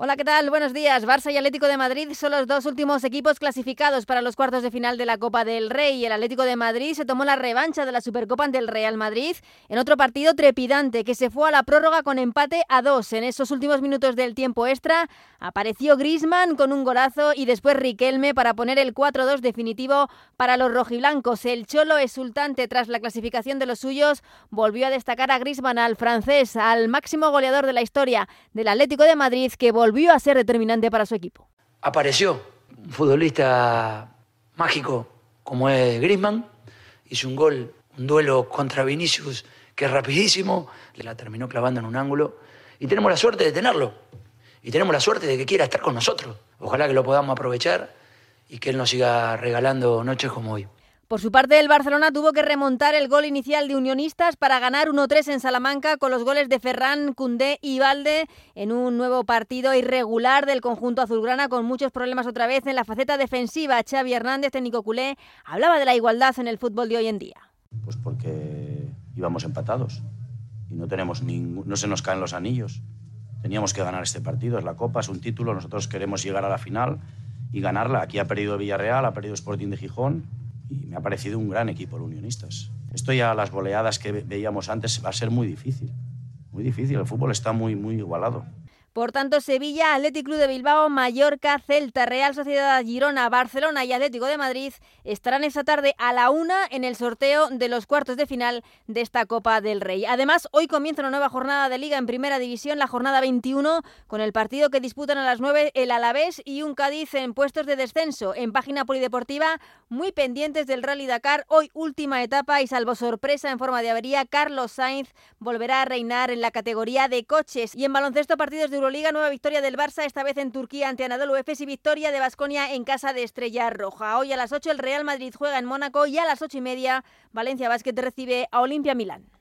Hola, ¿qué tal? Buenos días. Barça y Atlético de Madrid son los dos últimos equipos clasificados para los cuartos de final de la Copa del Rey. El Atlético de Madrid se tomó la revancha de la Supercopa ante el Real Madrid en otro partido trepidante que se fue a la prórroga con empate a dos. En esos últimos minutos del tiempo extra apareció Grisman con un golazo y después Riquelme para poner el 4-2 definitivo para los rojiblancos. El Cholo exultante tras la clasificación de los suyos volvió a destacar a Grisman, al francés, al máximo goleador de la historia del Atlético de Madrid que volvió volvió a ser determinante para su equipo. Apareció un futbolista mágico como es Griezmann, hizo un gol, un duelo contra Vinicius que es rapidísimo, le la terminó clavando en un ángulo y tenemos la suerte de tenerlo y tenemos la suerte de que quiera estar con nosotros. Ojalá que lo podamos aprovechar y que él nos siga regalando noches como hoy. Por su parte, el Barcelona tuvo que remontar el gol inicial de Unionistas para ganar 1-3 en Salamanca con los goles de Ferran, Cundé y Valde en un nuevo partido irregular del conjunto azulgrana con muchos problemas otra vez en la faceta defensiva. Xavi Hernández, técnico culé, hablaba de la igualdad en el fútbol de hoy en día. Pues porque íbamos empatados y no tenemos ningún, no se nos caen los anillos. Teníamos que ganar este partido, es la Copa, es un título, nosotros queremos llegar a la final y ganarla. Aquí ha perdido Villarreal, ha perdido Sporting de Gijón y me ha parecido un gran equipo el Unionistas. Esto ya las goleadas que veíamos antes va a ser muy difícil, muy difícil, el fútbol está muy, muy igualado. Por tanto, Sevilla, Atlético Club de Bilbao, Mallorca, Celta, Real Sociedad Girona, Barcelona y Atlético de Madrid estarán esta tarde a la una en el sorteo de los cuartos de final de esta Copa del Rey. Además, hoy comienza una nueva jornada de Liga en Primera División, la jornada 21, con el partido que disputan a las 9 el Alavés y un Cádiz en puestos de descenso. En página polideportiva, muy pendientes del Rally Dakar, hoy última etapa y salvo sorpresa en forma de avería, Carlos Sainz volverá a reinar en la categoría de coches. Y en baloncesto, partidos de Liga nueva victoria del Barça, esta vez en Turquía ante Anadolu Efes y victoria de Basconia en casa de Estrella Roja. Hoy a las 8 el Real Madrid juega en Mónaco y a las 8 y media Valencia Basket recibe a Olimpia Milán.